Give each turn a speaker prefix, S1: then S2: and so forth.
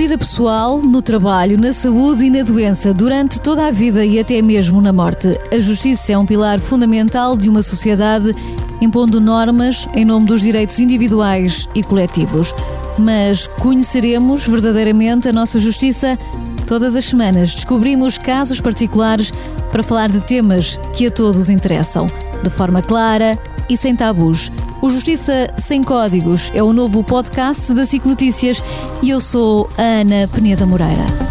S1: vida pessoal, no trabalho, na saúde e na doença, durante toda a vida e até mesmo na morte, a justiça é um pilar fundamental de uma sociedade impondo normas em nome dos direitos individuais e coletivos. Mas conheceremos verdadeiramente a nossa justiça? Todas as semanas descobrimos casos particulares para falar de temas que a todos interessam, de forma clara e sem tabus. O Justiça Sem Códigos é o novo podcast da SIC Notícias e eu sou a Ana Peneda Moreira.